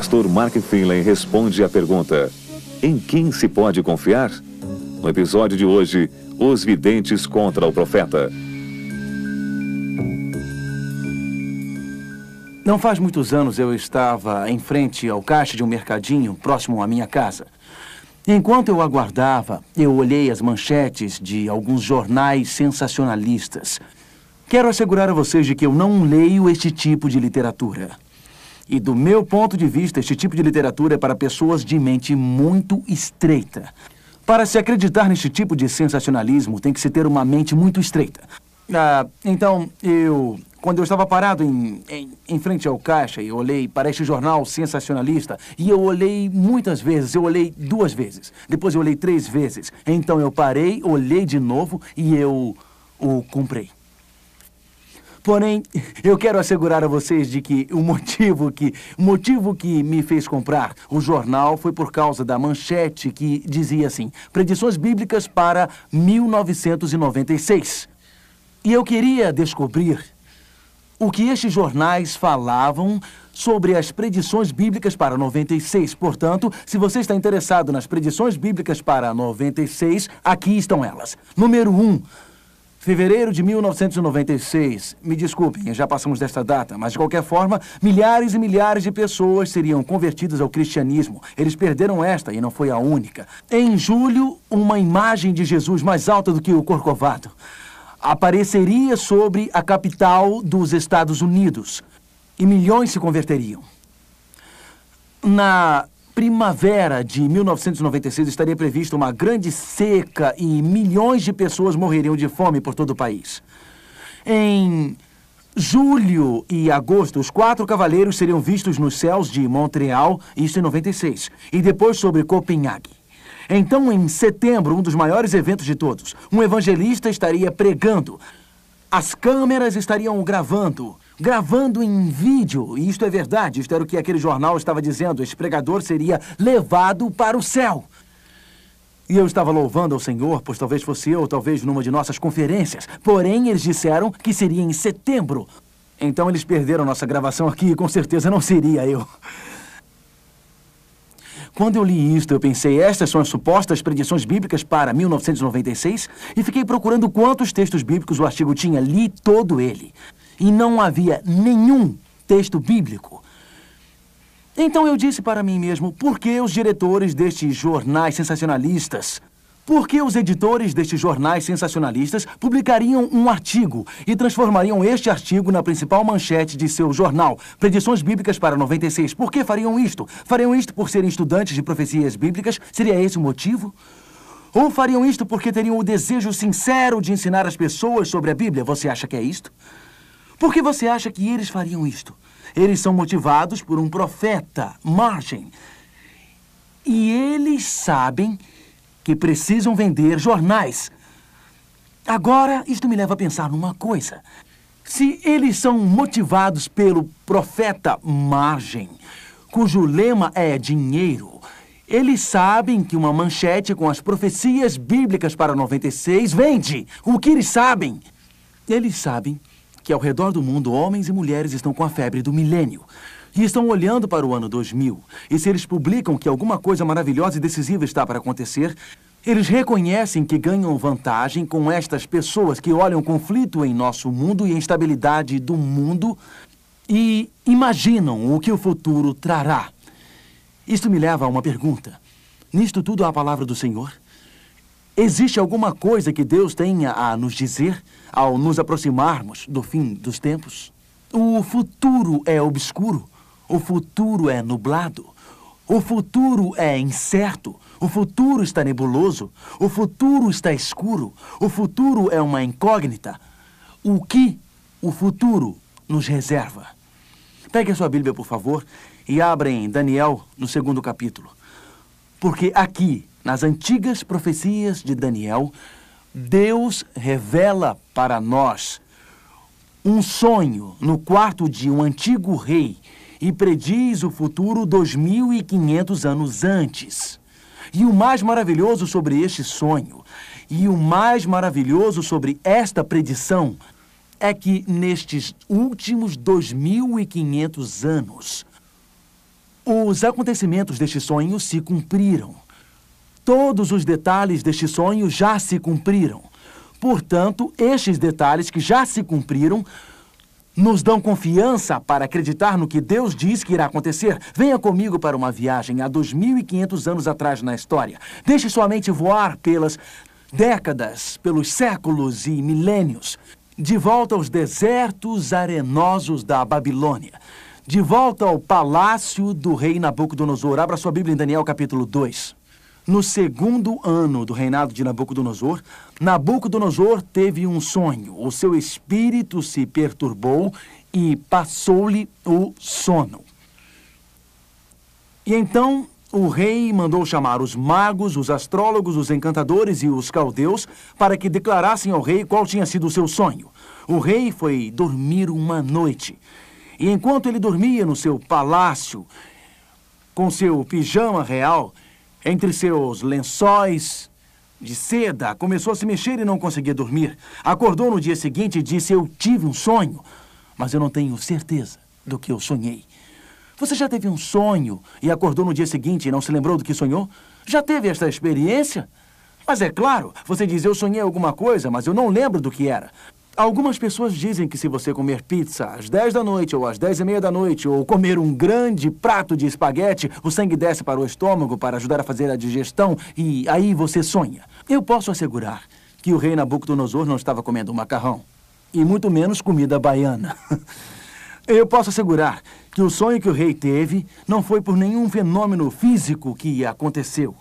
Pastor Mark Finlay responde à pergunta: Em quem se pode confiar? No episódio de hoje, os videntes contra o profeta. Não faz muitos anos eu estava em frente ao caixa de um mercadinho próximo à minha casa. Enquanto eu aguardava, eu olhei as manchetes de alguns jornais sensacionalistas. Quero assegurar a vocês de que eu não leio este tipo de literatura. E do meu ponto de vista, este tipo de literatura é para pessoas de mente muito estreita. Para se acreditar neste tipo de sensacionalismo, tem que se ter uma mente muito estreita. Ah, então, eu. Quando eu estava parado em, em, em frente ao caixa, eu olhei para este jornal sensacionalista e eu olhei muitas vezes. Eu olhei duas vezes. Depois eu olhei três vezes. Então eu parei, olhei de novo e eu o comprei. Porém, eu quero assegurar a vocês de que o motivo que, motivo que me fez comprar o jornal foi por causa da manchete que dizia assim: Predições bíblicas para 1996. E eu queria descobrir o que estes jornais falavam sobre as predições bíblicas para 96. Portanto, se você está interessado nas predições bíblicas para 96, aqui estão elas. Número 1. Um, Fevereiro de 1996. Me desculpem, já passamos desta data, mas de qualquer forma, milhares e milhares de pessoas seriam convertidas ao cristianismo. Eles perderam esta e não foi a única. Em julho, uma imagem de Jesus mais alta do que o Corcovado apareceria sobre a capital dos Estados Unidos e milhões se converteriam. Na primavera de 1996 estaria prevista uma grande seca e milhões de pessoas morreriam de fome por todo o país. Em julho e agosto, os quatro cavaleiros seriam vistos nos céus de Montreal, isso em 96, e depois sobre Copenhague. Então, em setembro, um dos maiores eventos de todos, um evangelista estaria pregando. As câmeras estariam gravando gravando em vídeo. E isto é verdade, isto era o que aquele jornal estava dizendo. Esse pregador seria levado para o céu. E eu estava louvando ao Senhor, pois talvez fosse eu, talvez numa de nossas conferências. Porém, eles disseram que seria em setembro. Então eles perderam nossa gravação aqui e com certeza não seria eu. Quando eu li isto, eu pensei, estas são as supostas predições bíblicas para 1996 e fiquei procurando quantos textos bíblicos o artigo tinha. Li todo ele e não havia nenhum texto bíblico. Então eu disse para mim mesmo: por que os diretores destes jornais sensacionalistas, por que os editores destes jornais sensacionalistas publicariam um artigo e transformariam este artigo na principal manchete de seu jornal, Predições Bíblicas para 96? Por que fariam isto? Fariam isto por serem estudantes de profecias bíblicas? Seria esse o motivo? Ou fariam isto porque teriam o desejo sincero de ensinar as pessoas sobre a Bíblia? Você acha que é isto? Por que você acha que eles fariam isto? Eles são motivados por um profeta, Margem. E eles sabem que precisam vender jornais. Agora, isto me leva a pensar numa coisa. Se eles são motivados pelo profeta Margem, cujo lema é dinheiro, eles sabem que uma manchete com as profecias bíblicas para 96 vende. O que eles sabem? Eles sabem que ao redor do mundo homens e mulheres estão com a febre do milênio. E estão olhando para o ano 2000. E se eles publicam que alguma coisa maravilhosa e decisiva está para acontecer, eles reconhecem que ganham vantagem com estas pessoas que olham conflito em nosso mundo e a instabilidade do mundo e imaginam o que o futuro trará. Isto me leva a uma pergunta. Nisto tudo há a palavra do Senhor? Existe alguma coisa que Deus tenha a nos dizer ao nos aproximarmos do fim dos tempos? O futuro é obscuro. O futuro é nublado. O futuro é incerto. O futuro está nebuloso. O futuro está escuro. O futuro é uma incógnita. O que o futuro nos reserva? Pegue a sua Bíblia, por favor, e abra em Daniel, no segundo capítulo. Porque aqui Nas antigas profecias de Daniel, Deus revela para nós um sonho no quarto de um antigo rei e prediz o futuro 2500 anos antes. E o mais maravilhoso sobre este sonho, e o mais maravilhoso sobre esta predição, é que nestes últimos 2500 anos, os acontecimentos deste sonho se cumpriram. Todos os detalhes deste sonho já se cumpriram. Portanto, estes detalhes que já se cumpriram nos dão confiança para acreditar no que Deus diz que irá acontecer. Venha comigo para uma viagem há 2.500 anos atrás na história. Deixe sua mente voar pelas décadas, pelos séculos e milênios. De volta aos desertos arenosos da Babilônia. De volta ao palácio do rei Nabucodonosor. Abra sua Bíblia em Daniel capítulo 2. No segundo ano do reinado de Nabucodonosor, Nabucodonosor teve um sonho. O seu espírito se perturbou e passou-lhe o sono. E então o rei mandou chamar os magos, os astrólogos, os encantadores e os caldeus para que declarassem ao rei qual tinha sido o seu sonho. O rei foi dormir uma noite. E enquanto ele dormia no seu palácio, com seu pijama real, entre seus lençóis de seda, começou a se mexer e não conseguia dormir. Acordou no dia seguinte e disse: Eu tive um sonho, mas eu não tenho certeza do que eu sonhei. Você já teve um sonho e acordou no dia seguinte e não se lembrou do que sonhou? Já teve esta experiência? Mas é claro, você diz: Eu sonhei alguma coisa, mas eu não lembro do que era. Algumas pessoas dizem que se você comer pizza às 10 da noite ou às 10 e meia da noite ou comer um grande prato de espaguete, o sangue desce para o estômago para ajudar a fazer a digestão e aí você sonha. Eu posso assegurar que o rei Nabucodonosor não estava comendo macarrão e muito menos comida baiana. Eu posso assegurar que o sonho que o rei teve não foi por nenhum fenômeno físico que aconteceu,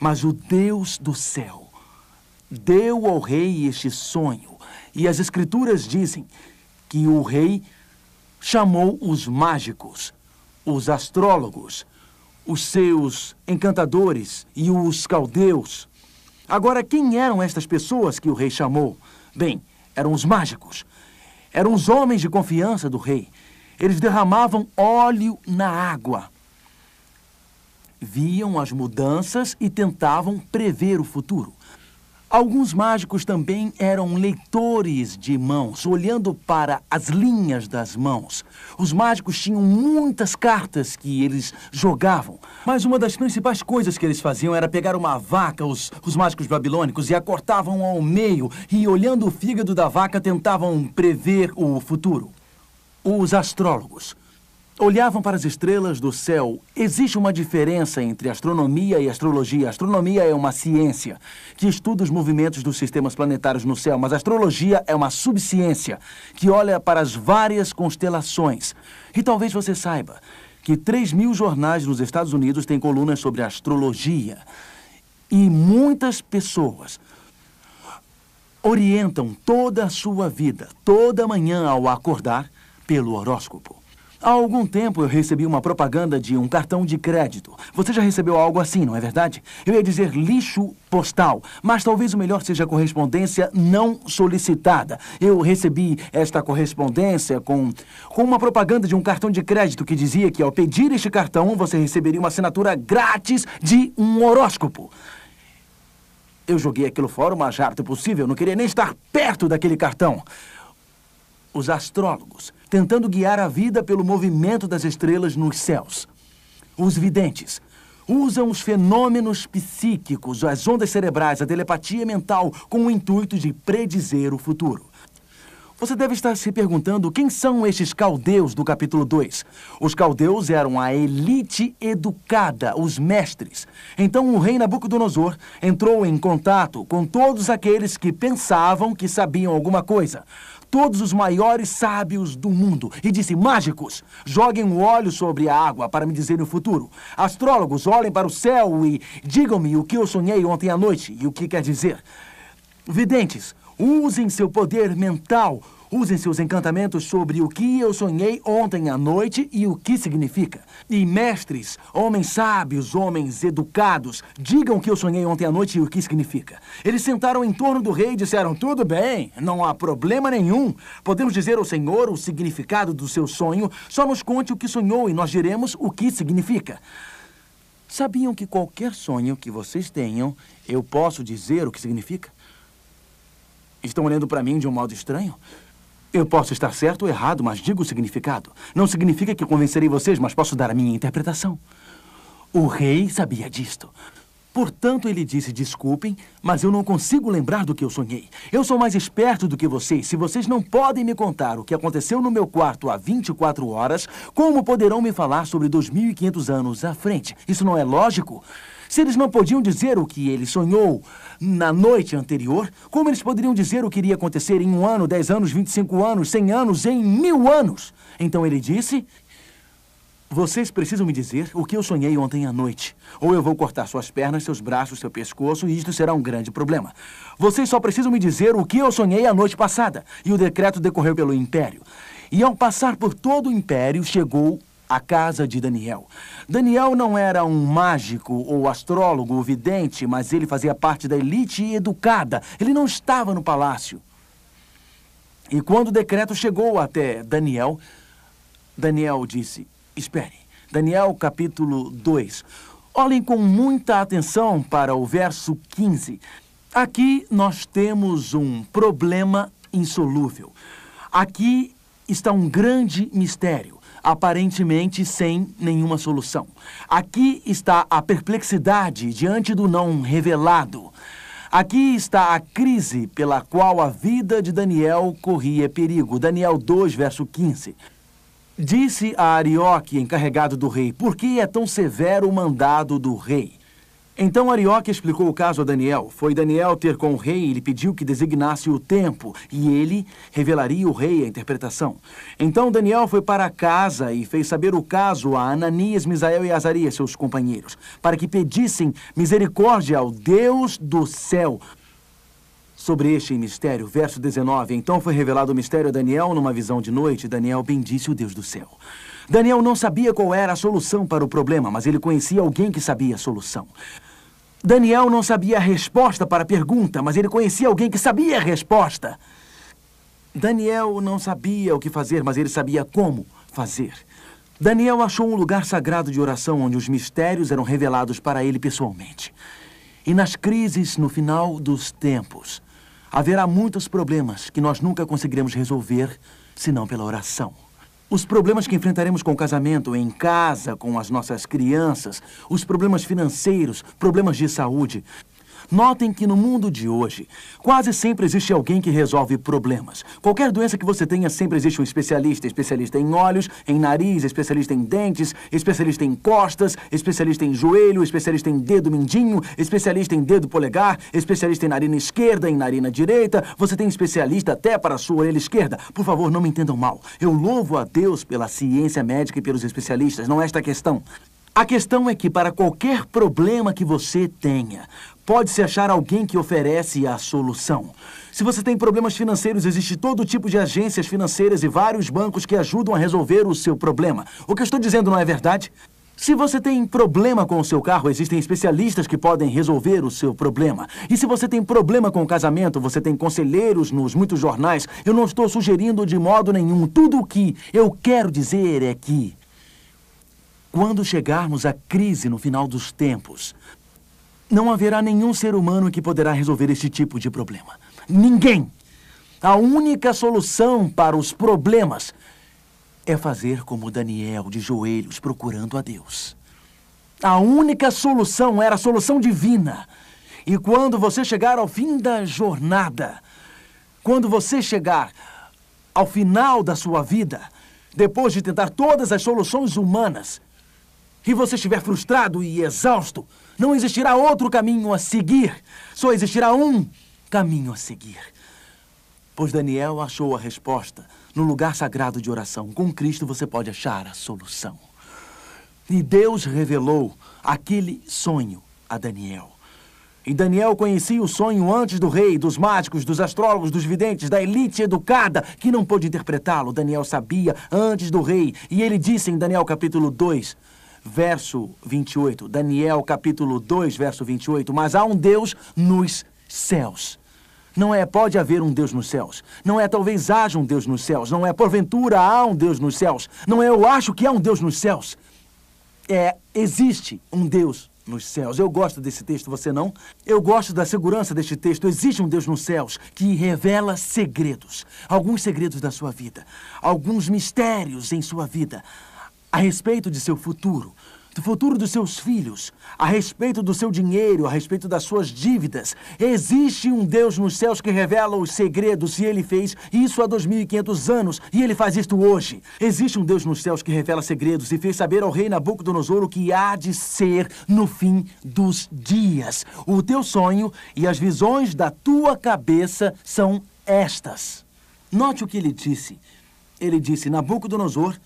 mas o Deus do céu deu ao rei este sonho e as escrituras dizem que o rei chamou os mágicos, os astrólogos, os seus encantadores e os caldeus. Agora, quem eram estas pessoas que o rei chamou? Bem, eram os mágicos. Eram os homens de confiança do rei. Eles derramavam óleo na água. Viam as mudanças e tentavam prever o futuro. Alguns mágicos também eram leitores de mãos, olhando para as linhas das mãos. Os mágicos tinham muitas cartas que eles jogavam, mas uma das principais coisas que eles faziam era pegar uma vaca, os, os mágicos babilônicos, e a cortavam ao meio e, olhando o fígado da vaca, tentavam prever o futuro. Os astrólogos olhavam para as estrelas do céu. Existe uma diferença entre astronomia e astrologia. A astronomia é uma ciência que estuda os movimentos dos sistemas planetários no céu, mas a astrologia é uma subciência que olha para as várias constelações. E talvez você saiba que 3 mil jornais nos Estados Unidos têm colunas sobre astrologia. E muitas pessoas orientam toda a sua vida, toda manhã ao acordar, pelo horóscopo. Há algum tempo eu recebi uma propaganda de um cartão de crédito. Você já recebeu algo assim, não é verdade? Eu ia dizer lixo postal, mas talvez o melhor seja correspondência não solicitada. Eu recebi esta correspondência com, com uma propaganda de um cartão de crédito que dizia que ao pedir este cartão você receberia uma assinatura grátis de um horóscopo. Eu joguei aquilo fora o mais rápido possível, não queria nem estar perto daquele cartão. Os astrólogos tentando guiar a vida pelo movimento das estrelas nos céus. Os videntes usam os fenômenos psíquicos, as ondas cerebrais, a telepatia mental com o intuito de predizer o futuro. Você deve estar se perguntando quem são estes caldeus do capítulo 2. Os caldeus eram a elite educada, os mestres. Então o rei Nabucodonosor entrou em contato com todos aqueles que pensavam que sabiam alguma coisa todos os maiores sábios do mundo e disse: Mágicos, joguem o óleo sobre a água para me dizer o futuro. Astrólogos, olhem para o céu e digam-me o que eu sonhei ontem à noite e o que quer dizer. Videntes, usem seu poder mental, Usem seus encantamentos sobre o que eu sonhei ontem à noite e o que significa. E mestres, homens sábios, homens educados, digam o que eu sonhei ontem à noite e o que significa. Eles sentaram em torno do rei e disseram: Tudo bem, não há problema nenhum. Podemos dizer ao Senhor o significado do seu sonho, só nos conte o que sonhou e nós diremos o que significa. Sabiam que qualquer sonho que vocês tenham, eu posso dizer o que significa? Estão olhando para mim de um modo estranho? Eu posso estar certo ou errado, mas digo o significado. Não significa que convencerei vocês, mas posso dar a minha interpretação. O rei sabia disto. Portanto, ele disse: Desculpem, mas eu não consigo lembrar do que eu sonhei. Eu sou mais esperto do que vocês. Se vocês não podem me contar o que aconteceu no meu quarto há 24 horas, como poderão me falar sobre 2.500 anos à frente? Isso não é lógico? Se eles não podiam dizer o que ele sonhou na noite anterior, como eles poderiam dizer o que iria acontecer em um ano, dez anos, 25 anos, 100 anos, em mil anos? Então ele disse: vocês precisam me dizer o que eu sonhei ontem à noite. Ou eu vou cortar suas pernas, seus braços, seu pescoço, e isto será um grande problema. Vocês só precisam me dizer o que eu sonhei a noite passada. E o decreto decorreu pelo império. E ao passar por todo o império, chegou à casa de Daniel. Daniel não era um mágico ou astrólogo ou vidente, mas ele fazia parte da elite educada. Ele não estava no palácio. E quando o decreto chegou até Daniel, Daniel disse: Espere. Daniel capítulo 2. Olhem com muita atenção para o verso 15. Aqui nós temos um problema insolúvel. Aqui está um grande mistério, aparentemente sem nenhuma solução. Aqui está a perplexidade diante do não revelado. Aqui está a crise pela qual a vida de Daniel corria perigo. Daniel 2, verso 15. Disse a Arioque, encarregado do rei, por que é tão severo o mandado do rei? Então Arioque explicou o caso a Daniel. Foi Daniel ter com o rei e lhe pediu que designasse o tempo, e ele revelaria o rei a interpretação. Então Daniel foi para casa e fez saber o caso a Ananias, Misael e Azarias, seus companheiros, para que pedissem misericórdia ao Deus do céu Sobre este mistério, verso 19, então foi revelado o mistério a Daniel numa visão de noite. Daniel bendisse o Deus do céu. Daniel não sabia qual era a solução para o problema, mas ele conhecia alguém que sabia a solução. Daniel não sabia a resposta para a pergunta, mas ele conhecia alguém que sabia a resposta. Daniel não sabia o que fazer, mas ele sabia como fazer. Daniel achou um lugar sagrado de oração onde os mistérios eram revelados para ele pessoalmente. E nas crises no final dos tempos, Haverá muitos problemas que nós nunca conseguiremos resolver senão pela oração. Os problemas que enfrentaremos com o casamento, em casa, com as nossas crianças, os problemas financeiros, problemas de saúde, Notem que no mundo de hoje, quase sempre existe alguém que resolve problemas. Qualquer doença que você tenha, sempre existe um especialista. Especialista em olhos, em nariz, especialista em dentes, especialista em costas, especialista em joelho, especialista em dedo mindinho, especialista em dedo polegar, especialista em narina esquerda, em narina direita. Você tem especialista até para a sua orelha esquerda. Por favor, não me entendam mal. Eu louvo a Deus pela ciência médica e pelos especialistas. Não é esta a questão. A questão é que, para qualquer problema que você tenha, pode-se achar alguém que oferece a solução. Se você tem problemas financeiros, existe todo tipo de agências financeiras e vários bancos que ajudam a resolver o seu problema. O que eu estou dizendo não é verdade? Se você tem problema com o seu carro, existem especialistas que podem resolver o seu problema. E se você tem problema com o casamento, você tem conselheiros nos muitos jornais. Eu não estou sugerindo de modo nenhum. Tudo o que eu quero dizer é que quando chegarmos à crise no final dos tempos, não haverá nenhum ser humano que poderá resolver este tipo de problema. Ninguém! A única solução para os problemas é fazer como Daniel, de joelhos, procurando a Deus. A única solução era a solução divina. E quando você chegar ao fim da jornada, quando você chegar ao final da sua vida, depois de tentar todas as soluções humanas, e você estiver frustrado e exausto, não existirá outro caminho a seguir. Só existirá um caminho a seguir. Pois Daniel achou a resposta no lugar sagrado de oração. Com Cristo você pode achar a solução. E Deus revelou aquele sonho a Daniel. E Daniel conhecia o sonho antes do rei, dos mágicos, dos astrólogos, dos videntes, da elite educada que não pôde interpretá-lo. Daniel sabia antes do rei. E ele disse em Daniel capítulo 2, verso 28. Daniel capítulo 2, verso 28. Mas há um Deus nos céus. Não é pode haver um Deus nos céus. Não é talvez haja um Deus nos céus. Não é porventura há um Deus nos céus. Não é eu acho que há um Deus nos céus. É existe um Deus nos céus. Eu gosto desse texto, você não? Eu gosto da segurança deste texto. Existe um Deus nos céus que revela segredos, alguns segredos da sua vida, alguns mistérios em sua vida a respeito de seu futuro, do futuro dos seus filhos, a respeito do seu dinheiro, a respeito das suas dívidas. Existe um Deus nos céus que revela os segredos e ele fez isso há 2.500 anos e ele faz isto hoje. Existe um Deus nos céus que revela segredos e fez saber ao rei Nabucodonosor o que há de ser no fim dos dias. O teu sonho e as visões da tua cabeça são estas. Note o que ele disse. Ele disse: Nabucodonosor,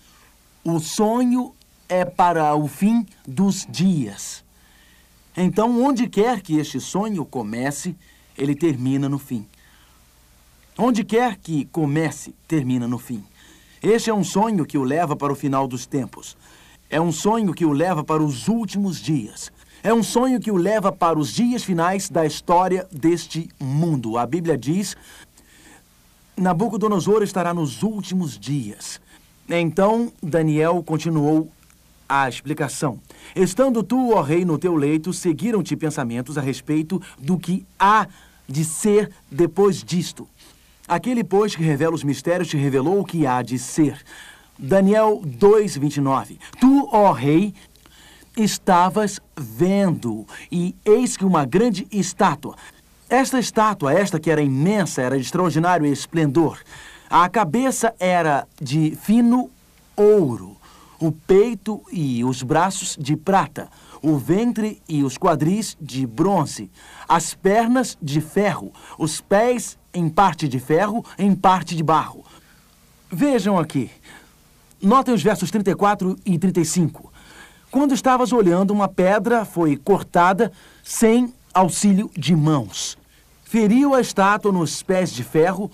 o sonho é para o fim dos dias. Então, onde quer que este sonho comece, ele termina no fim. Onde quer que comece, termina no fim. Este é um sonho que o leva para o final dos tempos. É um sonho que o leva para os últimos dias. É um sonho que o leva para os dias finais da história deste mundo. A Bíblia diz: Nabucodonosor estará nos últimos dias. Então Daniel continuou a explicação. Estando tu, ó rei, no teu leito, seguiram-te pensamentos a respeito do que há de ser depois disto. Aquele, pois, que revela os mistérios, te revelou o que há de ser. Daniel 2, 29. Tu, ó rei, estavas vendo, e eis que uma grande estátua. Esta estátua, esta que era imensa, era de extraordinário esplendor. A cabeça era de fino ouro o peito e os braços de prata, o ventre e os quadris de bronze, as pernas de ferro, os pés em parte de ferro, em parte de barro. Vejam aqui. Notem os versos 34 e 35. Quando estavas olhando, uma pedra foi cortada sem auxílio de mãos. Feriu a estátua nos pés de ferro,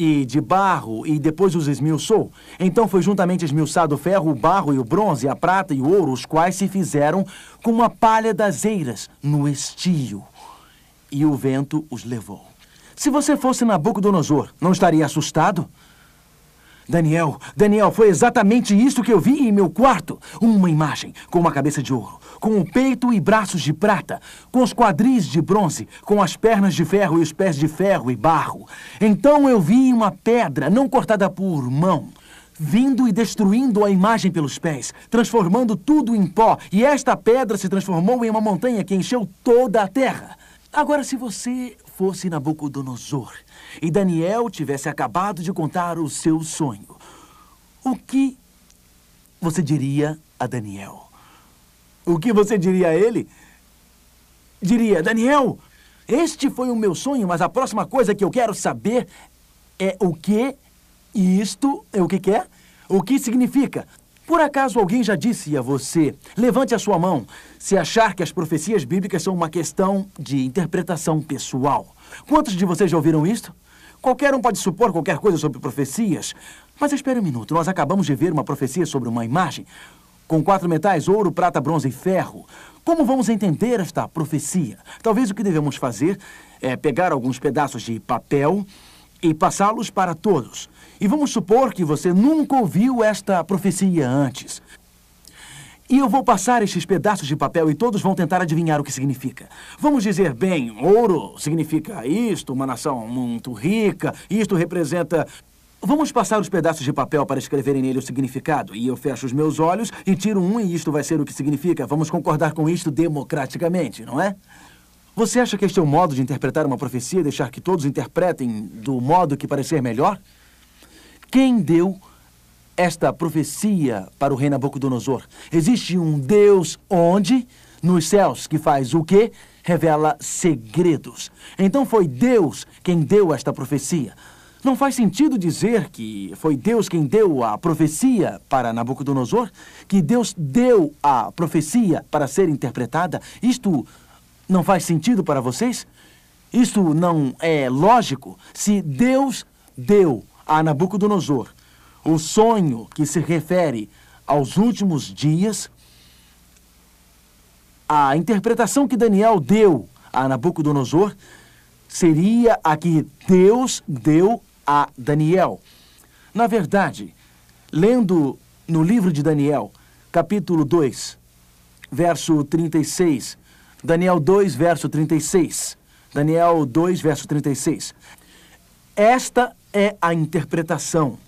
e de barro e depois os esmiuçou. Então foi juntamente esmiuçado o ferro, o barro e o bronze, a prata e o ouro, os quais se fizeram com a palha das eiras no estio. E o vento os levou. Se você fosse Nabucodonosor, não estaria assustado? Daniel, Daniel, foi exatamente isso que eu vi em meu quarto. Uma imagem com uma cabeça de ouro, com o peito e braços de prata, com os quadris de bronze, com as pernas de ferro e os pés de ferro e barro. Então eu vi uma pedra não cortada por mão, vindo e destruindo a imagem pelos pés, transformando tudo em pó, e esta pedra se transformou em uma montanha que encheu toda a terra. Agora, se você fosse Nabucodonosor, e Daniel tivesse acabado de contar o seu sonho, o que você diria a Daniel? O que você diria a ele? Diria, Daniel, este foi o meu sonho, mas a próxima coisa que eu quero saber é o que isto é o que quer? O que significa? Por acaso alguém já disse a você, levante a sua mão, se achar que as profecias bíblicas são uma questão de interpretação pessoal. Quantos de vocês já ouviram isto? Qualquer um pode supor qualquer coisa sobre profecias. Mas espere um minuto, nós acabamos de ver uma profecia sobre uma imagem com quatro metais, ouro, prata, bronze e ferro. Como vamos entender esta profecia? Talvez o que devemos fazer é pegar alguns pedaços de papel e passá-los para todos. E vamos supor que você nunca ouviu esta profecia antes. E eu vou passar estes pedaços de papel e todos vão tentar adivinhar o que significa. Vamos dizer, bem, ouro significa isto, uma nação muito rica, isto representa. Vamos passar os pedaços de papel para escreverem nele o significado. E eu fecho os meus olhos e tiro um e isto vai ser o que significa. Vamos concordar com isto democraticamente, não é? Você acha que este é o modo de interpretar uma profecia, deixar que todos interpretem do modo que parecer melhor? Quem deu esta profecia para o rei Nabucodonosor. Existe um Deus onde? Nos céus, que faz o quê? Revela segredos. Então foi Deus quem deu esta profecia. Não faz sentido dizer que foi Deus quem deu a profecia para Nabucodonosor? Que Deus deu a profecia para ser interpretada? Isto Não faz sentido para vocês? Isto não é lógico? Se Deus deu a Nabucodonosor o sonho que se refere aos últimos dias, a interpretação que Daniel deu a Nabucodonosor seria a que Deus deu a Daniel. Na verdade, lendo no livro de Daniel, capítulo 2, verso 36, Daniel 2, verso 36, Daniel 2, verso 36. Esta é a interpretação.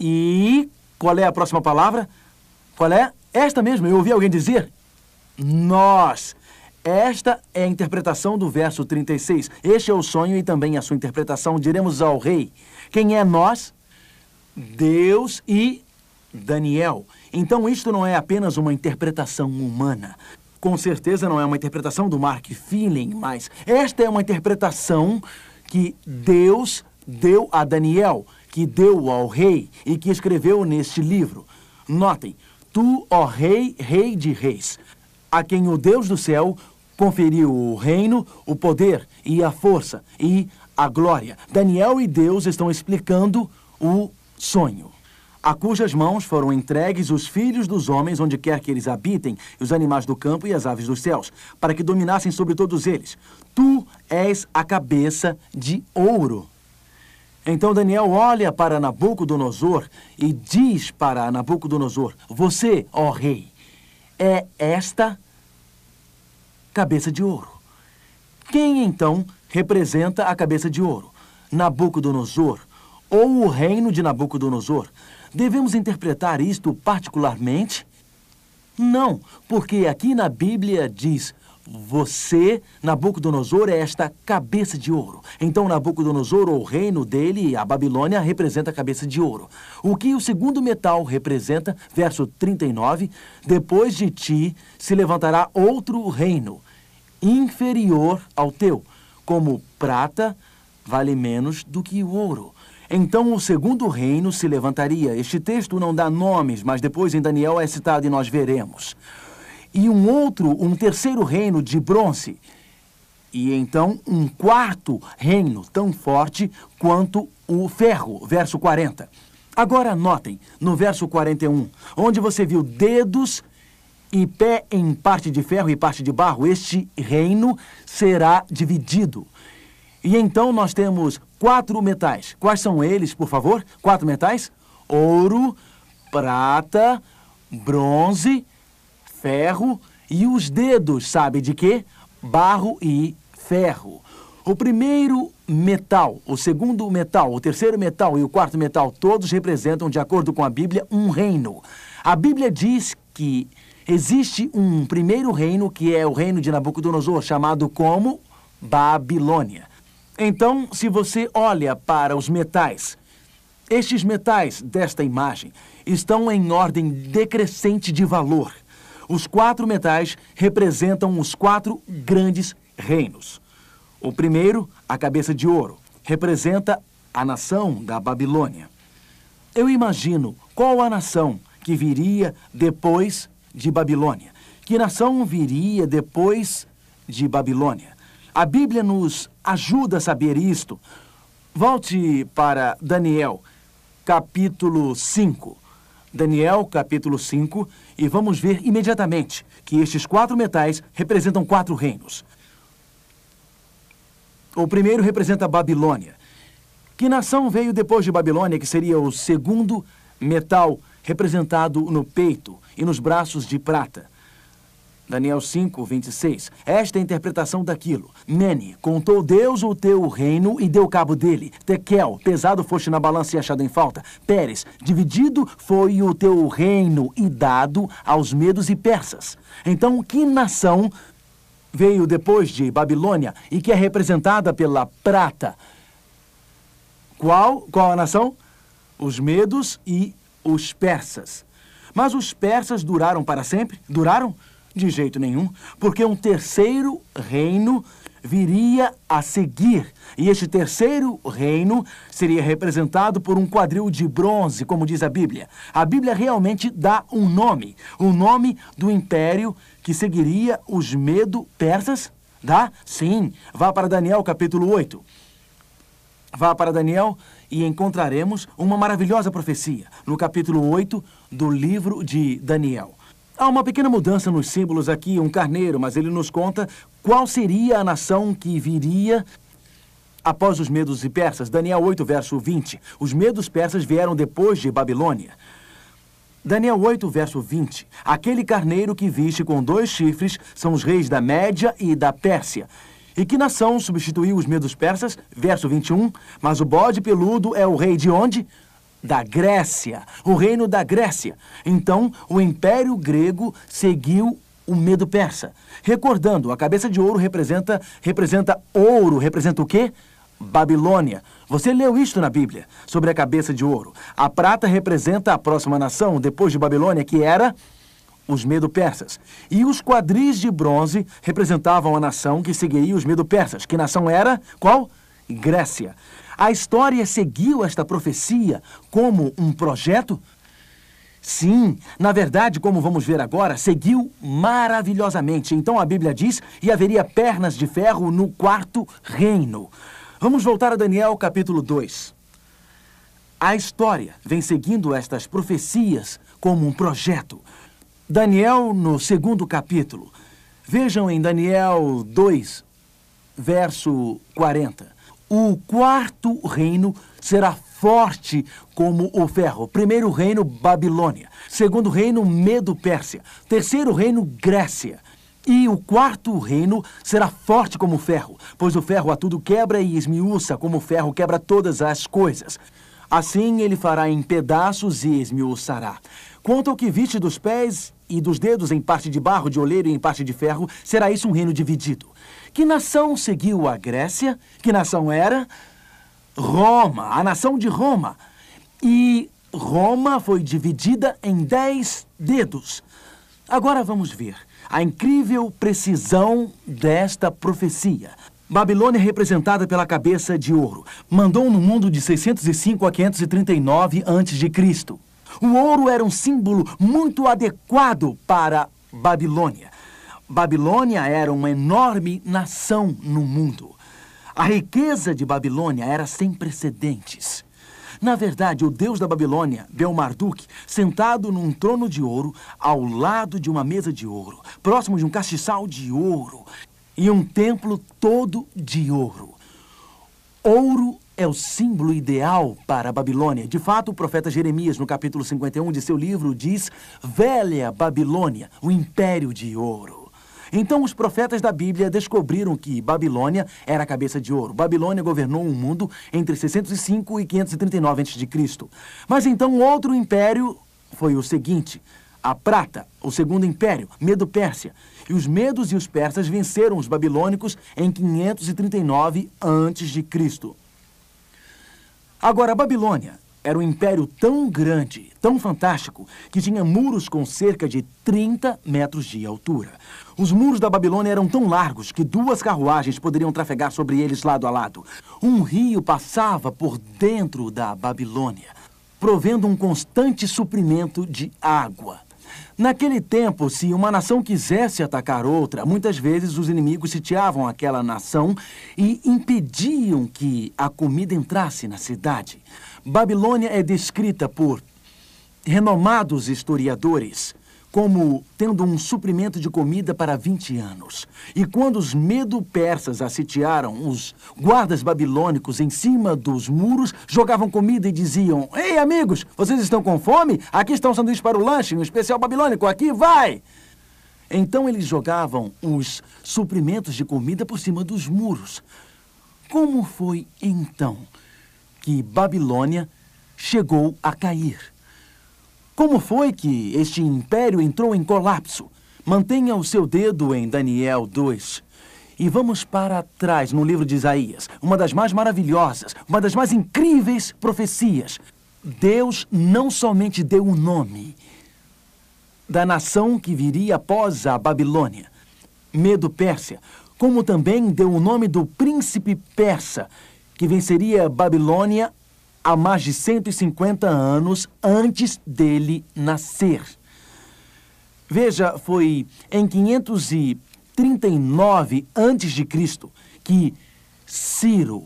E qual é a próxima palavra? Qual é? Esta mesmo, eu ouvi alguém dizer. Nós. Esta é a interpretação do verso 36. Este é o sonho e também a sua interpretação. Diremos ao rei: quem é nós? Deus e Daniel. Então, isto não é apenas uma interpretação humana. Com certeza não é uma interpretação do Mark Feeling, mas esta é uma interpretação que Deus deu a Daniel, que deu ao rei e que escreveu neste livro. Notem, tu, ó rei, rei de reis, a quem o Deus do céu conferiu o reino, o poder e a força e a glória. Daniel e Deus estão explicando o sonho a cujas mãos foram entregues os filhos dos homens, onde quer que eles habitem, os animais do campo e as aves dos céus, para que dominassem sobre todos eles. Tu és a cabeça de ouro. Então Daniel olha para Nabucodonosor e diz para Nabucodonosor: Você, ó rei, é esta cabeça de ouro. Quem então representa a cabeça de ouro? Nabucodonosor ou o reino de Nabucodonosor? Devemos interpretar isto particularmente? Não, porque aqui na Bíblia diz: você, Nabucodonosor, é esta cabeça de ouro. Então, Nabucodonosor, ou o reino dele, a Babilônia, representa a cabeça de ouro. O que o segundo metal representa, verso 39, depois de ti se levantará outro reino, inferior ao teu, como prata vale menos do que o ouro. Então o segundo reino se levantaria. Este texto não dá nomes, mas depois em Daniel é citado e nós veremos. E um outro, um terceiro reino de bronze. E então um quarto reino tão forte quanto o ferro, verso 40. Agora notem, no verso 41, onde você viu dedos e pé em parte de ferro e parte de barro, este reino será dividido. E então nós temos quatro metais. Quais são eles, por favor? Quatro metais: ouro, prata, bronze, ferro e os dedos, sabe de quê? Barro e ferro. O primeiro metal, o segundo metal, o terceiro metal e o quarto metal, todos representam, de acordo com a Bíblia, um reino. A Bíblia diz que existe um primeiro reino que é o reino de Nabucodonosor, chamado como Babilônia. Então, se você olha para os metais, estes metais desta imagem estão em ordem decrescente de valor. Os quatro metais representam os quatro grandes reinos. O primeiro, a cabeça de ouro, representa a nação da Babilônia. Eu imagino qual a nação que viria depois de Babilônia. Que nação viria depois de Babilônia? A Bíblia nos ajuda a saber isto. Volte para Daniel, capítulo 5. Daniel, capítulo 5, e vamos ver imediatamente que estes quatro metais representam quatro reinos. O primeiro representa Babilônia. Que nação veio depois de Babilônia, que seria o segundo metal representado no peito e nos braços de prata? Daniel 5, 26. Esta é a interpretação daquilo. Mene, contou Deus o teu reino e deu cabo dele. Tekel, pesado foste na balança e achado em falta. Pérez, dividido foi o teu reino e dado aos medos e persas. Então, que nação veio depois de Babilônia e que é representada pela prata? Qual, qual a nação? Os medos e os persas. Mas os persas duraram para sempre? Duraram? De jeito nenhum, porque um terceiro reino viria a seguir. E este terceiro reino seria representado por um quadril de bronze, como diz a Bíblia. A Bíblia realmente dá um nome, o nome do império que seguiria os Medo-Persas. Dá? Sim. Vá para Daniel capítulo 8. Vá para Daniel e encontraremos uma maravilhosa profecia no capítulo 8 do livro de Daniel. Há uma pequena mudança nos símbolos aqui, um carneiro, mas ele nos conta qual seria a nação que viria após os medos e persas. Daniel 8, verso 20. Os medos persas vieram depois de Babilônia. Daniel 8, verso 20. Aquele carneiro que viste com dois chifres são os reis da Média e da Pérsia. E que nação substituiu os medos persas? Verso 21. Mas o bode peludo é o rei de onde? Da Grécia. O reino da Grécia. Então, o império grego seguiu o medo persa. Recordando, a cabeça de ouro representa representa ouro, representa o quê? Babilônia. Você leu isto na Bíblia, sobre a cabeça de ouro. A prata representa a próxima nação, depois de Babilônia, que era os Medo-Persas. E os quadris de bronze representavam a nação que seguiria os Medo-Persas. Que nação era? Qual? Grécia. A história seguiu esta profecia como um projeto? Sim, na verdade, como vamos ver agora, seguiu maravilhosamente. Então a Bíblia diz: e haveria pernas de ferro no quarto reino. Vamos voltar a Daniel capítulo 2. A história vem seguindo estas profecias como um projeto. Daniel, no segundo capítulo. Vejam em Daniel 2, verso 40. O quarto reino será forte como o ferro. Primeiro reino, Babilônia. Segundo reino, Medo-Pérsia. Terceiro reino, Grécia. E o quarto reino será forte como o ferro, pois o ferro a tudo quebra e esmiuça, como o ferro quebra todas as coisas. Assim ele fará em pedaços e esmiuçará. Quanto ao que viste dos pés e dos dedos em parte de barro, de oleiro e em parte de ferro, será isso um reino dividido. Que nação seguiu a Grécia? Que nação era? Roma, a nação de Roma. E Roma foi dividida em dez dedos. Agora vamos ver a incrível precisão desta profecia. Babilônia, representada pela cabeça de ouro, mandou no mundo de 605 a 539 a.C. O ouro era um símbolo muito adequado para Babilônia. Babilônia era uma enorme nação no mundo. A riqueza de Babilônia era sem precedentes. Na verdade, o deus da Babilônia, Belmarduk, sentado num trono de ouro, ao lado de uma mesa de ouro, próximo de um castiçal de ouro e um templo todo de ouro. Ouro é o símbolo ideal para a Babilônia. De fato, o profeta Jeremias, no capítulo 51 de seu livro, diz: Velha Babilônia, o império de ouro. Então os profetas da Bíblia descobriram que Babilônia era a cabeça de ouro. Babilônia governou o mundo entre 605 e 539 a.C. Mas então outro império foi o seguinte: a prata, o segundo império, Medo-Pérsia. E os medos e os persas venceram os babilônicos em 539 a.C. Agora, a Babilônia era um império tão grande, tão fantástico, que tinha muros com cerca de 30 metros de altura. Os muros da Babilônia eram tão largos que duas carruagens poderiam trafegar sobre eles lado a lado. Um rio passava por dentro da Babilônia, provendo um constante suprimento de água. Naquele tempo, se uma nação quisesse atacar outra, muitas vezes os inimigos sitiavam aquela nação e impediam que a comida entrasse na cidade. Babilônia é descrita por renomados historiadores como tendo um suprimento de comida para 20 anos. E quando os medo-persas a sitiaram, os guardas babilônicos em cima dos muros jogavam comida e diziam: Ei, amigos, vocês estão com fome? Aqui está um sanduíche para o lanche, um especial babilônico, aqui vai! Então eles jogavam os suprimentos de comida por cima dos muros. Como foi então que Babilônia chegou a cair. Como foi que este império entrou em colapso? Mantenha o seu dedo em Daniel 2. E vamos para trás no livro de Isaías, uma das mais maravilhosas, uma das mais incríveis profecias. Deus não somente deu o nome da nação que viria após a Babilônia, Medo-Pérsia, como também deu o nome do príncipe persa, que venceria Babilônia há mais de 150 anos antes dele nascer. Veja, foi em 500 e 39 a.C. que Ciro,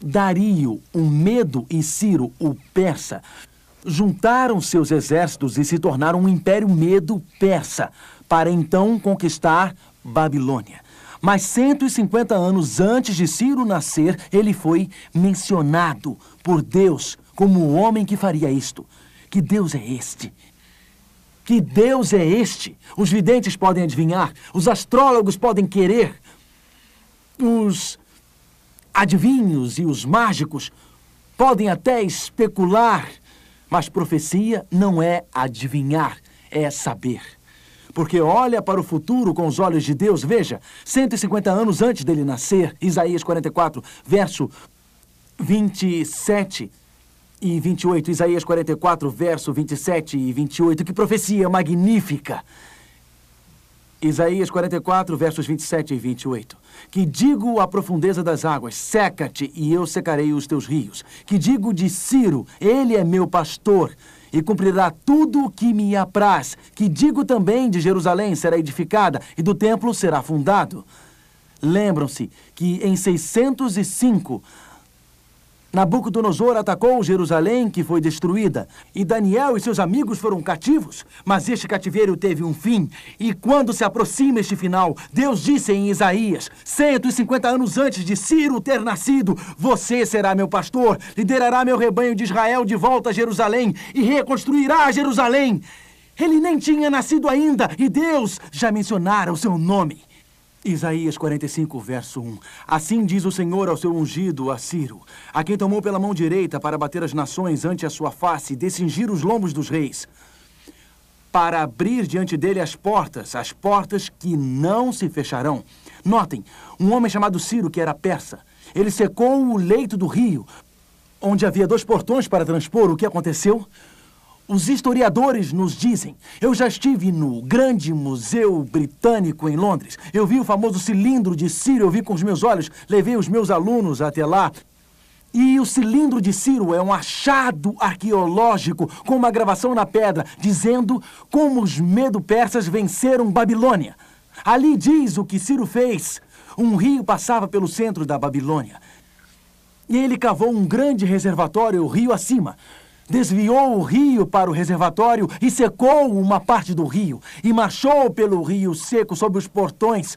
Dario, o Medo e Ciro, o Persa, juntaram seus exércitos e se tornaram um império Medo-Persa, para então conquistar Babilônia. Mas 150 anos antes de Ciro nascer, ele foi mencionado por Deus como o homem que faria isto. Que Deus é este? Que Deus é este? Os videntes podem adivinhar, os astrólogos podem querer, os adivinhos e os mágicos podem até especular, mas profecia não é adivinhar, é saber. Porque olha para o futuro com os olhos de Deus. Veja, 150 anos antes dele nascer, Isaías 44, verso 27 e 28. Isaías 44, verso 27 e 28. Que profecia magnífica! Isaías 44, versos 27 e 28. Que digo a profundeza das águas, seca-te e eu secarei os teus rios. Que digo de Ciro, ele é meu pastor e cumprirá tudo o que me apraz. Que digo também de Jerusalém será edificada e do templo será fundado. Lembram-se que em 605 Nabucodonosor atacou Jerusalém, que foi destruída, e Daniel e seus amigos foram cativos. Mas este cativeiro teve um fim, e quando se aproxima este final, Deus disse em Isaías, 150 anos antes de Ciro ter nascido: Você será meu pastor, liderará meu rebanho de Israel de volta a Jerusalém e reconstruirá Jerusalém. Ele nem tinha nascido ainda, e Deus já mencionara o seu nome. Isaías 45, verso 1. Assim diz o Senhor ao seu ungido, a Ciro, a quem tomou pela mão direita para bater as nações ante a sua face e descingir os lombos dos reis, para abrir diante dele as portas, as portas que não se fecharão. Notem, um homem chamado Ciro, que era persa, ele secou o leito do rio, onde havia dois portões para transpor. O que aconteceu? Os historiadores nos dizem. Eu já estive no Grande Museu Britânico em Londres. Eu vi o famoso cilindro de Ciro, eu vi com os meus olhos, levei os meus alunos até lá. E o cilindro de Ciro é um achado arqueológico com uma gravação na pedra dizendo como os medo-persas venceram Babilônia. Ali diz o que Ciro fez. Um rio passava pelo centro da Babilônia. E ele cavou um grande reservatório, o rio acima desviou o rio para o reservatório e secou uma parte do rio, e marchou pelo rio seco sob os portões.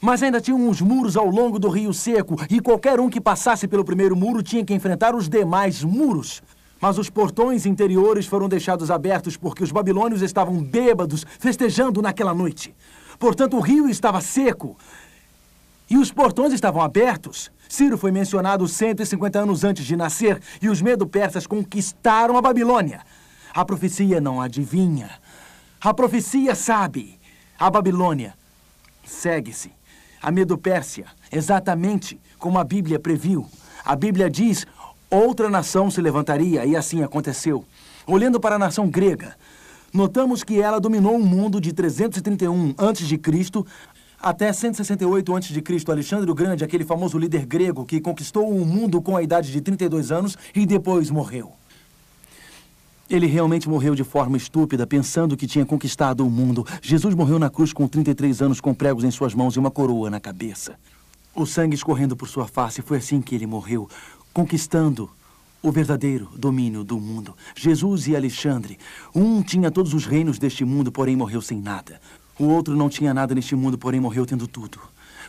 Mas ainda tinha uns muros ao longo do rio seco, e qualquer um que passasse pelo primeiro muro tinha que enfrentar os demais muros. Mas os portões interiores foram deixados abertos porque os babilônios estavam bêbados, festejando naquela noite. Portanto, o rio estava seco e os portões estavam abertos. Ciro foi mencionado 150 anos antes de nascer e os medo-persas conquistaram a Babilônia. A profecia não adivinha. A profecia sabe. A Babilônia segue-se. A Medo-Pérsia, exatamente como a Bíblia previu. A Bíblia diz: outra nação se levantaria, e assim aconteceu. Olhando para a nação grega, notamos que ela dominou o mundo de 331 a.C. Até 168 a.C., Alexandre o Grande, aquele famoso líder grego que conquistou o mundo com a idade de 32 anos e depois morreu. Ele realmente morreu de forma estúpida, pensando que tinha conquistado o mundo. Jesus morreu na cruz com 33 anos, com pregos em suas mãos e uma coroa na cabeça. O sangue escorrendo por sua face, foi assim que ele morreu, conquistando o verdadeiro domínio do mundo. Jesus e Alexandre. Um tinha todos os reinos deste mundo, porém morreu sem nada. O outro não tinha nada neste mundo, porém morreu tendo tudo.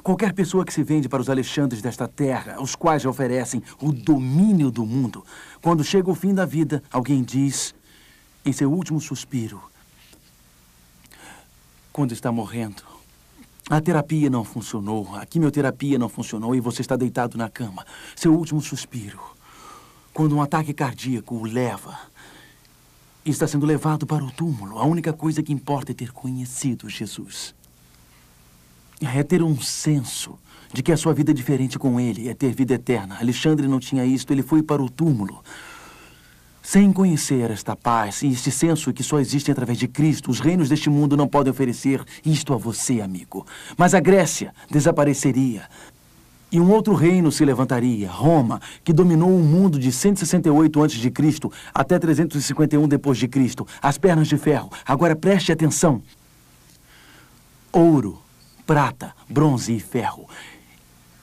Qualquer pessoa que se vende para os Alexandres desta terra, os quais oferecem o domínio do mundo, quando chega o fim da vida, alguém diz, em seu último suspiro, quando está morrendo, a terapia não funcionou, a quimioterapia não funcionou e você está deitado na cama. Seu último suspiro, quando um ataque cardíaco o leva está sendo levado para o túmulo. A única coisa que importa é ter conhecido Jesus. É ter um senso de que a sua vida é diferente com ele, é ter vida eterna. Alexandre não tinha isto, ele foi para o túmulo. Sem conhecer esta paz e este senso que só existe através de Cristo, os reinos deste mundo não podem oferecer isto a você, amigo. Mas a Grécia desapareceria. E um outro reino se levantaria, Roma, que dominou o mundo de 168 a.C. até 351 d.C. As pernas de ferro. Agora preste atenção. Ouro, prata, bronze e ferro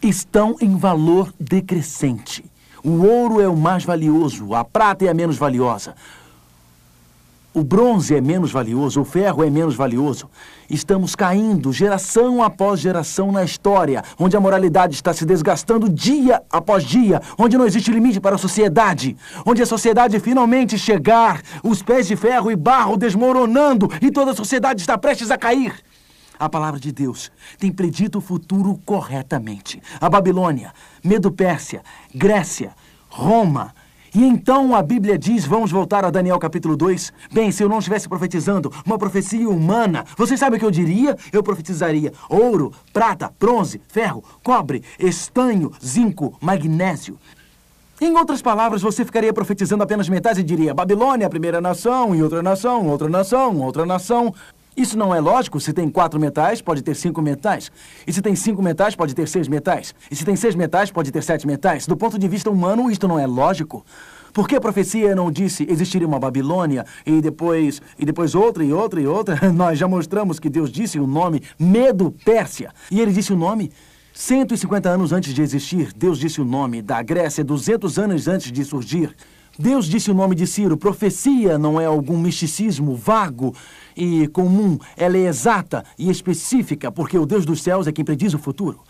estão em valor decrescente. O ouro é o mais valioso, a prata é a menos valiosa. O bronze é menos valioso, o ferro é menos valioso. Estamos caindo geração após geração na história, onde a moralidade está se desgastando dia após dia, onde não existe limite para a sociedade, onde a sociedade finalmente chegar, os pés de ferro e barro desmoronando e toda a sociedade está prestes a cair. A palavra de Deus tem predito o futuro corretamente. A Babilônia, Medo-Pérsia, Grécia, Roma, e então a Bíblia diz, vamos voltar a Daniel capítulo 2. Bem, se eu não estivesse profetizando uma profecia humana, você sabe o que eu diria? Eu profetizaria ouro, prata, bronze, ferro, cobre, estanho, zinco, magnésio. Em outras palavras, você ficaria profetizando apenas metade e diria Babilônia, primeira nação, e outra nação, outra nação, outra nação. Isso não é lógico. Se tem quatro metais, pode ter cinco metais. E se tem cinco metais, pode ter seis metais. E se tem seis metais, pode ter sete metais. Do ponto de vista humano, isto não é lógico. Por que a profecia não disse existiria uma Babilônia e depois e depois outra e outra e outra? Nós já mostramos que Deus disse o nome Medo-Pérsia. E ele disse o nome 150 anos antes de existir. Deus disse o nome da Grécia 200 anos antes de surgir. Deus disse o nome de Ciro. Profecia não é algum misticismo vago e comum. Ela é exata e específica, porque o Deus dos céus é quem prediz o futuro.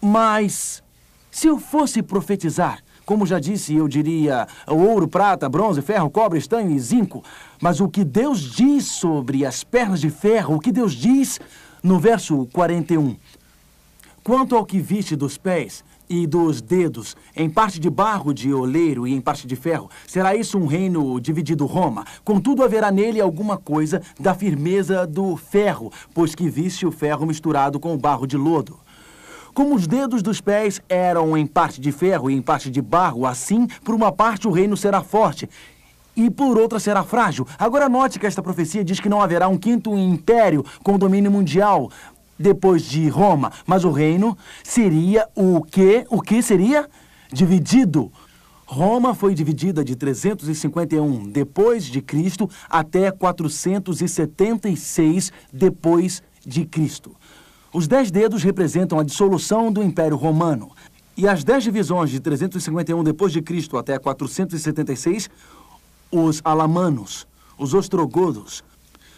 Mas, se eu fosse profetizar, como já disse, eu diria ouro, prata, bronze, ferro, cobre, estanho e zinco. Mas o que Deus diz sobre as pernas de ferro, o que Deus diz no verso 41. Quanto ao que viste dos pés, e dos dedos, em parte de barro de oleiro e em parte de ferro. Será isso um reino dividido Roma? Contudo, haverá nele alguma coisa da firmeza do ferro, pois que viste o ferro misturado com o barro de lodo. Como os dedos dos pés eram em parte de ferro e em parte de barro, assim, por uma parte o reino será forte e por outra será frágil. Agora note que esta profecia diz que não haverá um quinto império com domínio mundial, depois de Roma, mas o reino seria o quê? O que seria? Dividido. Roma foi dividida de 351 depois de Cristo até 476 depois de Cristo. Os dez dedos representam a dissolução do Império Romano. E as dez divisões de 351 depois de Cristo até 476, os alamanos, os ostrogodos,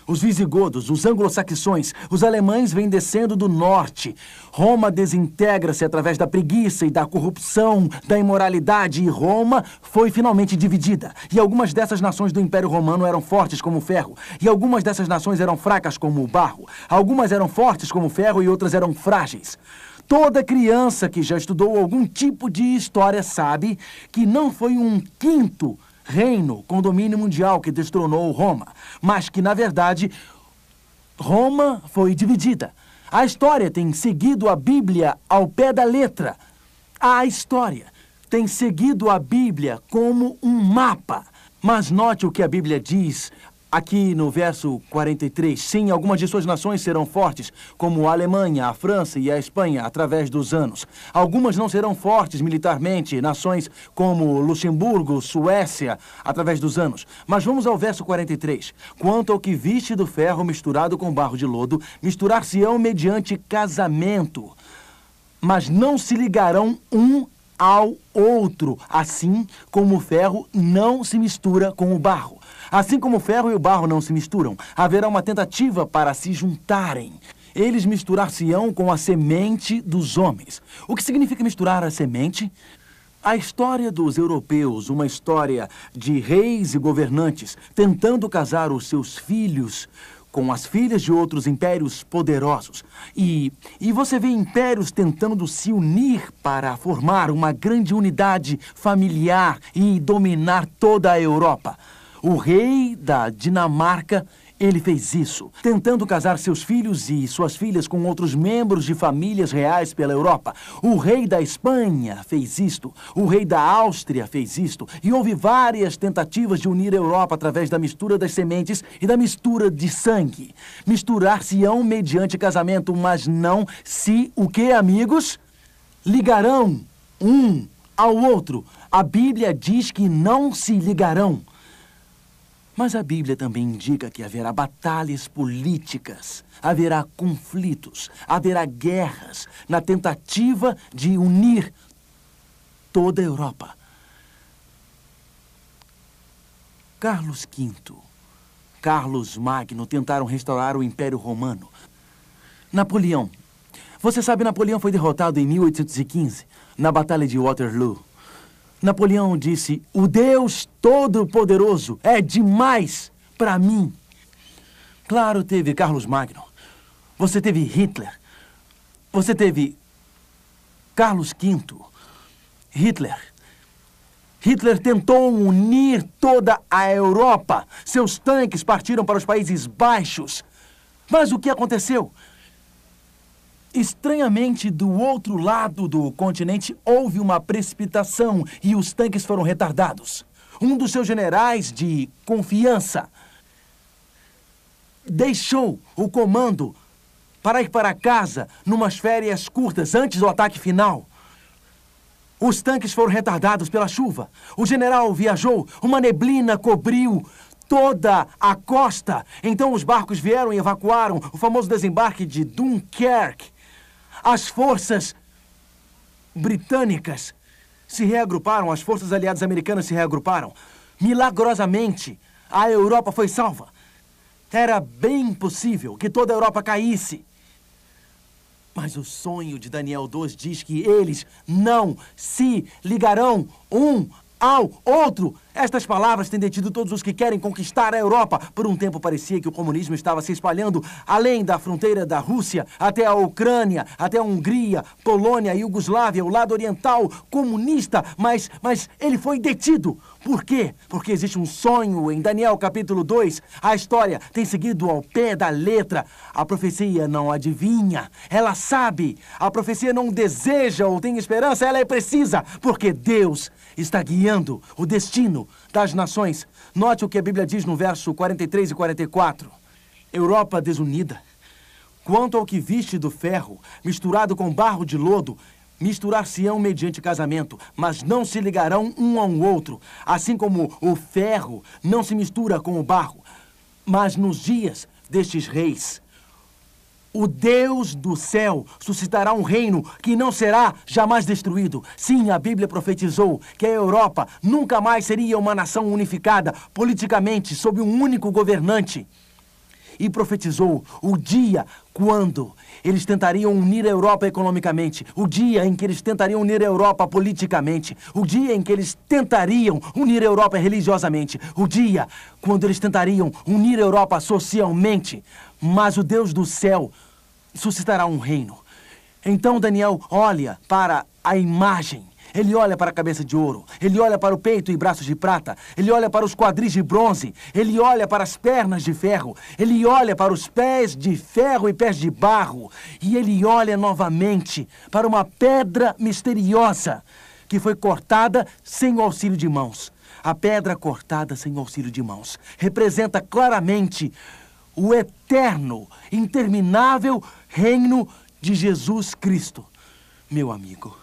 os visigodos, os anglo-saxões, os alemães vêm descendo do norte. Roma desintegra-se através da preguiça e da corrupção, da imoralidade, e Roma foi finalmente dividida. E algumas dessas nações do Império Romano eram fortes como o ferro, e algumas dessas nações eram fracas como o barro. Algumas eram fortes como o ferro e outras eram frágeis. Toda criança que já estudou algum tipo de história sabe que não foi um quinto reino com domínio mundial que destronou Roma, mas que, na verdade, Roma foi dividida. A história tem seguido a Bíblia ao pé da letra. A história tem seguido a Bíblia como um mapa. Mas note o que a Bíblia diz Aqui no verso 43, sim, algumas de suas nações serão fortes, como a Alemanha, a França e a Espanha, através dos anos. Algumas não serão fortes militarmente, nações como Luxemburgo, Suécia, através dos anos. Mas vamos ao verso 43. Quanto ao que viste do ferro misturado com barro de lodo, misturar-se-ão mediante casamento, mas não se ligarão um ao outro, assim como o ferro não se mistura com o barro. Assim como o ferro e o barro não se misturam, haverá uma tentativa para se juntarem. Eles misturar-se-ão com a semente dos homens. O que significa misturar a semente? A história dos europeus, uma história de reis e governantes tentando casar os seus filhos com as filhas de outros impérios poderosos. E, e você vê impérios tentando se unir para formar uma grande unidade familiar e dominar toda a Europa. O rei da Dinamarca, ele fez isso, tentando casar seus filhos e suas filhas com outros membros de famílias reais pela Europa. O rei da Espanha fez isto, o rei da Áustria fez isto, e houve várias tentativas de unir a Europa através da mistura das sementes e da mistura de sangue. Misturar-se-ão mediante casamento, mas não se o que, amigos? Ligarão um ao outro. A Bíblia diz que não se ligarão. Mas a Bíblia também indica que haverá batalhas políticas, haverá conflitos, haverá guerras na tentativa de unir toda a Europa. Carlos V, Carlos Magno tentaram restaurar o Império Romano. Napoleão. Você sabe, Napoleão foi derrotado em 1815, na Batalha de Waterloo. Napoleão disse: O Deus Todo-Poderoso é demais para mim. Claro, teve Carlos Magno. Você teve Hitler. Você teve Carlos V. Hitler. Hitler tentou unir toda a Europa. Seus tanques partiram para os Países Baixos. Mas o que aconteceu? Estranhamente, do outro lado do continente, houve uma precipitação e os tanques foram retardados. Um dos seus generais de confiança deixou o comando para ir para casa numas férias curtas antes do ataque final. Os tanques foram retardados pela chuva. O general viajou, uma neblina cobriu toda a costa. Então os barcos vieram e evacuaram o famoso desembarque de Dunkerque. As forças britânicas se reagruparam, as forças aliadas americanas se reagruparam. Milagrosamente, a Europa foi salva. Era bem possível que toda a Europa caísse. Mas o sonho de Daniel 2 diz que eles não se ligarão um ao outro. Estas palavras têm detido todos os que querem conquistar a Europa. Por um tempo parecia que o comunismo estava se espalhando além da fronteira da Rússia, até a Ucrânia, até a Hungria, Polônia, Iugoslávia, o lado oriental comunista, mas, mas ele foi detido. Por quê? Porque existe um sonho em Daniel capítulo 2. A história tem seguido ao pé da letra. A profecia não adivinha, ela sabe. A profecia não deseja ou tem esperança, ela é precisa, porque Deus está guiando o destino das nações. Note o que a Bíblia diz no verso 43 e 44. Europa desunida. Quanto ao que viste do ferro, misturado com barro de lodo, misturar-se-ão mediante casamento, mas não se ligarão um ao outro, assim como o ferro não se mistura com o barro. Mas nos dias destes reis, o Deus do céu suscitará um reino que não será jamais destruído. Sim, a Bíblia profetizou que a Europa nunca mais seria uma nação unificada politicamente sob um único governante. E profetizou o dia quando eles tentariam unir a Europa economicamente, o dia em que eles tentariam unir a Europa politicamente, o dia em que eles tentariam unir a Europa religiosamente, o dia quando eles tentariam unir a Europa socialmente. Mas o Deus do céu suscitará um reino. Então Daniel olha para a imagem. Ele olha para a cabeça de ouro, ele olha para o peito e braços de prata, ele olha para os quadris de bronze, ele olha para as pernas de ferro, ele olha para os pés de ferro e pés de barro, e ele olha novamente para uma pedra misteriosa que foi cortada sem o auxílio de mãos. A pedra cortada sem o auxílio de mãos representa claramente o eterno, interminável reino de Jesus Cristo. Meu amigo,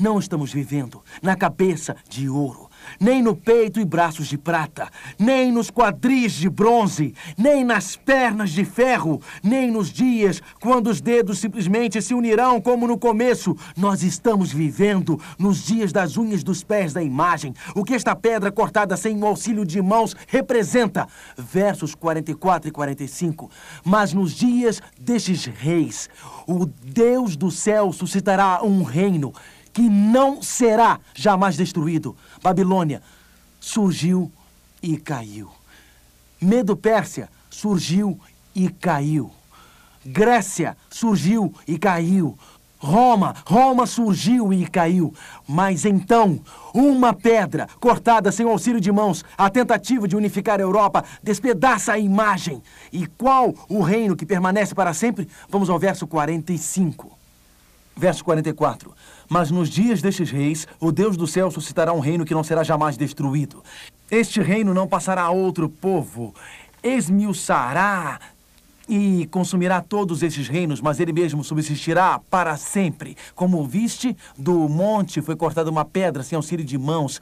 não estamos vivendo na cabeça de ouro, nem no peito e braços de prata, nem nos quadris de bronze, nem nas pernas de ferro, nem nos dias quando os dedos simplesmente se unirão como no começo. Nós estamos vivendo nos dias das unhas dos pés da imagem. O que esta pedra cortada sem o auxílio de mãos representa? Versos 44 e 45. Mas nos dias destes reis, o Deus do céu suscitará um reino que não será jamais destruído. Babilônia surgiu e caiu. Medo-Pérsia surgiu e caiu. Grécia surgiu e caiu. Roma, Roma surgiu e caiu. Mas então, uma pedra cortada sem auxílio de mãos, a tentativa de unificar a Europa, despedaça a imagem. E qual o reino que permanece para sempre? Vamos ao verso 45. Verso 44. Mas nos dias destes reis, o Deus do céu suscitará um reino que não será jamais destruído. Este reino não passará a outro povo. Esmiuçará e consumirá todos esses reinos, mas ele mesmo subsistirá para sempre. Como viste, do monte foi cortada uma pedra sem auxílio de mãos.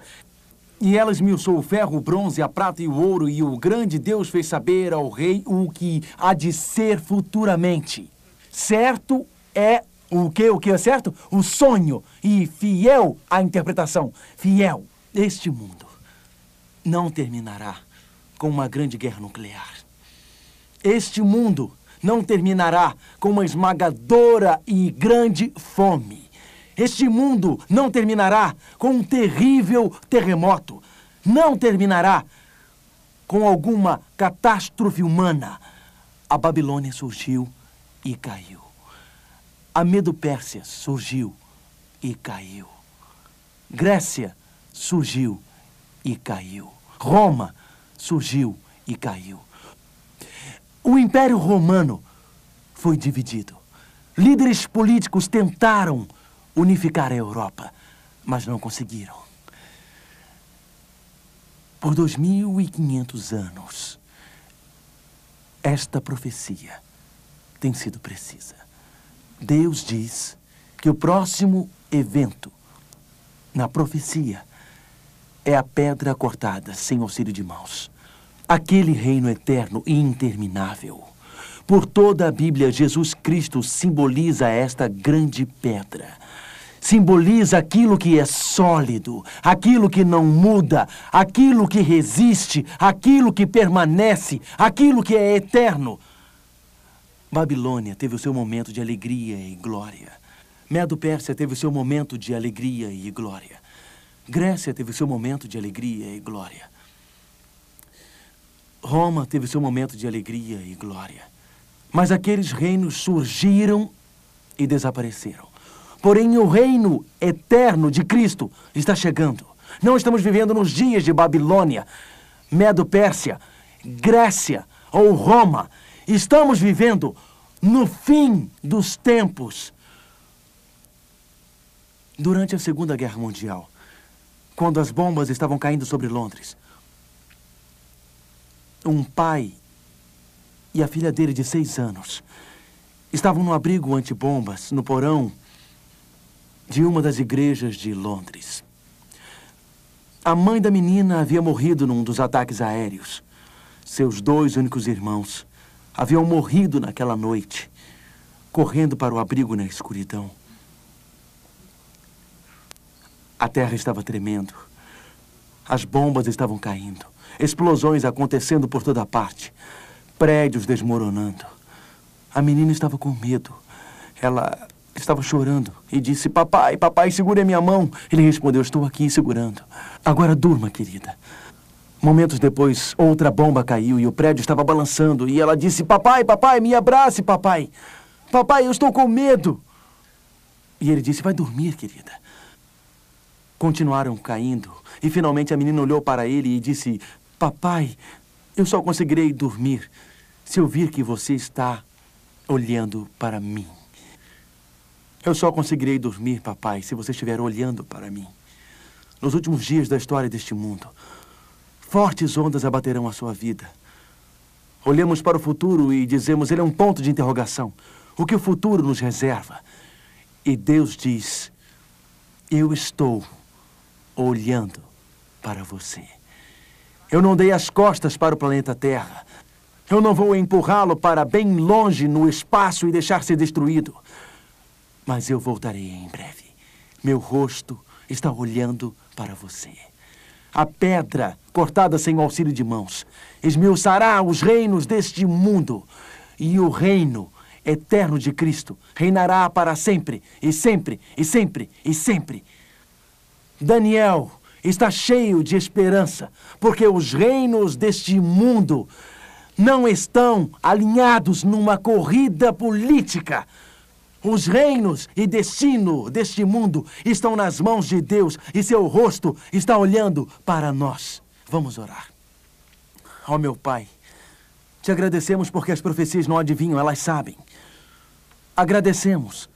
E ela esmiuçou o ferro, o bronze, a prata e o ouro, e o grande Deus fez saber ao rei o que há de ser futuramente. Certo é o que? O que é certo? O sonho. E fiel à interpretação. Fiel. Este mundo não terminará com uma grande guerra nuclear. Este mundo não terminará com uma esmagadora e grande fome. Este mundo não terminará com um terrível terremoto. Não terminará com alguma catástrofe humana. A Babilônia surgiu e caiu. A Medo-Pérsia surgiu e caiu. Grécia surgiu e caiu. Roma surgiu e caiu. O Império Romano foi dividido. Líderes políticos tentaram unificar a Europa, mas não conseguiram. Por 2.500 anos, esta profecia tem sido precisa. Deus diz que o próximo evento na profecia é a pedra cortada sem auxílio de mãos. Aquele reino eterno e interminável. Por toda a Bíblia, Jesus Cristo simboliza esta grande pedra. Simboliza aquilo que é sólido, aquilo que não muda, aquilo que resiste, aquilo que permanece, aquilo que é eterno. Babilônia teve o seu momento de alegria e glória. Medo-Pérsia teve o seu momento de alegria e glória. Grécia teve o seu momento de alegria e glória. Roma teve seu momento de alegria e glória. Mas aqueles reinos surgiram e desapareceram. Porém, o reino eterno de Cristo está chegando. Não estamos vivendo nos dias de Babilônia, Medo-Pérsia, Grécia ou Roma. Estamos vivendo no fim dos tempos. Durante a Segunda Guerra Mundial, quando as bombas estavam caindo sobre Londres, um pai e a filha dele de seis anos estavam no abrigo antibombas, no porão de uma das igrejas de Londres. A mãe da menina havia morrido num dos ataques aéreos. Seus dois únicos irmãos haviam morrido naquela noite, correndo para o abrigo na escuridão. A terra estava tremendo. As bombas estavam caindo. Explosões acontecendo por toda parte. Prédios desmoronando. A menina estava com medo. Ela estava chorando e disse: Papai, papai, segure a minha mão. Ele respondeu: Estou aqui segurando. Agora durma, querida. Momentos depois, outra bomba caiu e o prédio estava balançando. E ela disse: Papai, papai, me abrace, papai. Papai, eu estou com medo. E ele disse: Vai dormir, querida. Continuaram caindo. E finalmente a menina olhou para ele e disse: Papai, eu só conseguirei dormir se eu vir que você está olhando para mim. Eu só conseguirei dormir, papai, se você estiver olhando para mim. Nos últimos dias da história deste mundo, fortes ondas abaterão a sua vida. Olhamos para o futuro e dizemos, ele é um ponto de interrogação. O que o futuro nos reserva? E Deus diz, eu estou olhando para você. Eu não dei as costas para o planeta Terra. Eu não vou empurrá-lo para bem longe no espaço e deixar ser destruído. Mas eu voltarei em breve. Meu rosto está olhando para você. A pedra, cortada sem auxílio de mãos, esmiuçará os reinos deste mundo. E o reino eterno de Cristo reinará para sempre, e sempre, e sempre, e sempre. Daniel está cheio de esperança, porque os reinos deste mundo não estão alinhados numa corrida política. Os reinos e destino deste mundo estão nas mãos de Deus e seu rosto está olhando para nós. Vamos orar. Ó oh, meu Pai, te agradecemos porque as profecias não adivinham, elas sabem. Agradecemos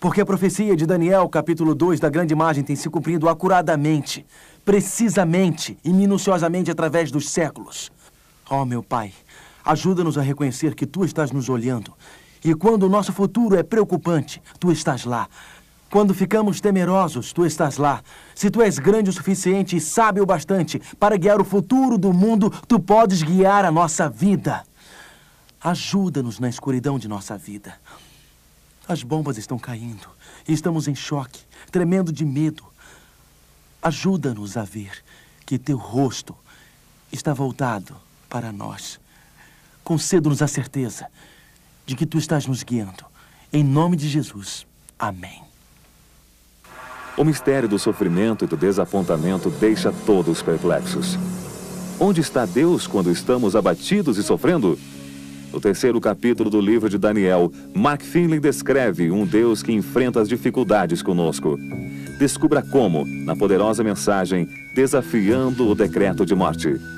porque a profecia de Daniel, capítulo 2 da grande imagem, tem se cumprido acuradamente, precisamente e minuciosamente através dos séculos. Ó oh, meu Pai, ajuda-nos a reconhecer que Tu estás nos olhando. E quando o nosso futuro é preocupante, Tu estás lá. Quando ficamos temerosos, tu estás lá. Se tu és grande o suficiente e sábio o bastante para guiar o futuro do mundo, tu podes guiar a nossa vida. Ajuda-nos na escuridão de nossa vida. As bombas estão caindo e estamos em choque, tremendo de medo. Ajuda-nos a ver que teu rosto está voltado para nós. Conceda-nos a certeza de que tu estás nos guiando. Em nome de Jesus. Amém. O mistério do sofrimento e do desapontamento deixa todos perplexos. Onde está Deus quando estamos abatidos e sofrendo? No terceiro capítulo do livro de Daniel, Mark Finley descreve um Deus que enfrenta as dificuldades conosco. Descubra como na poderosa mensagem Desafiando o Decreto de Morte.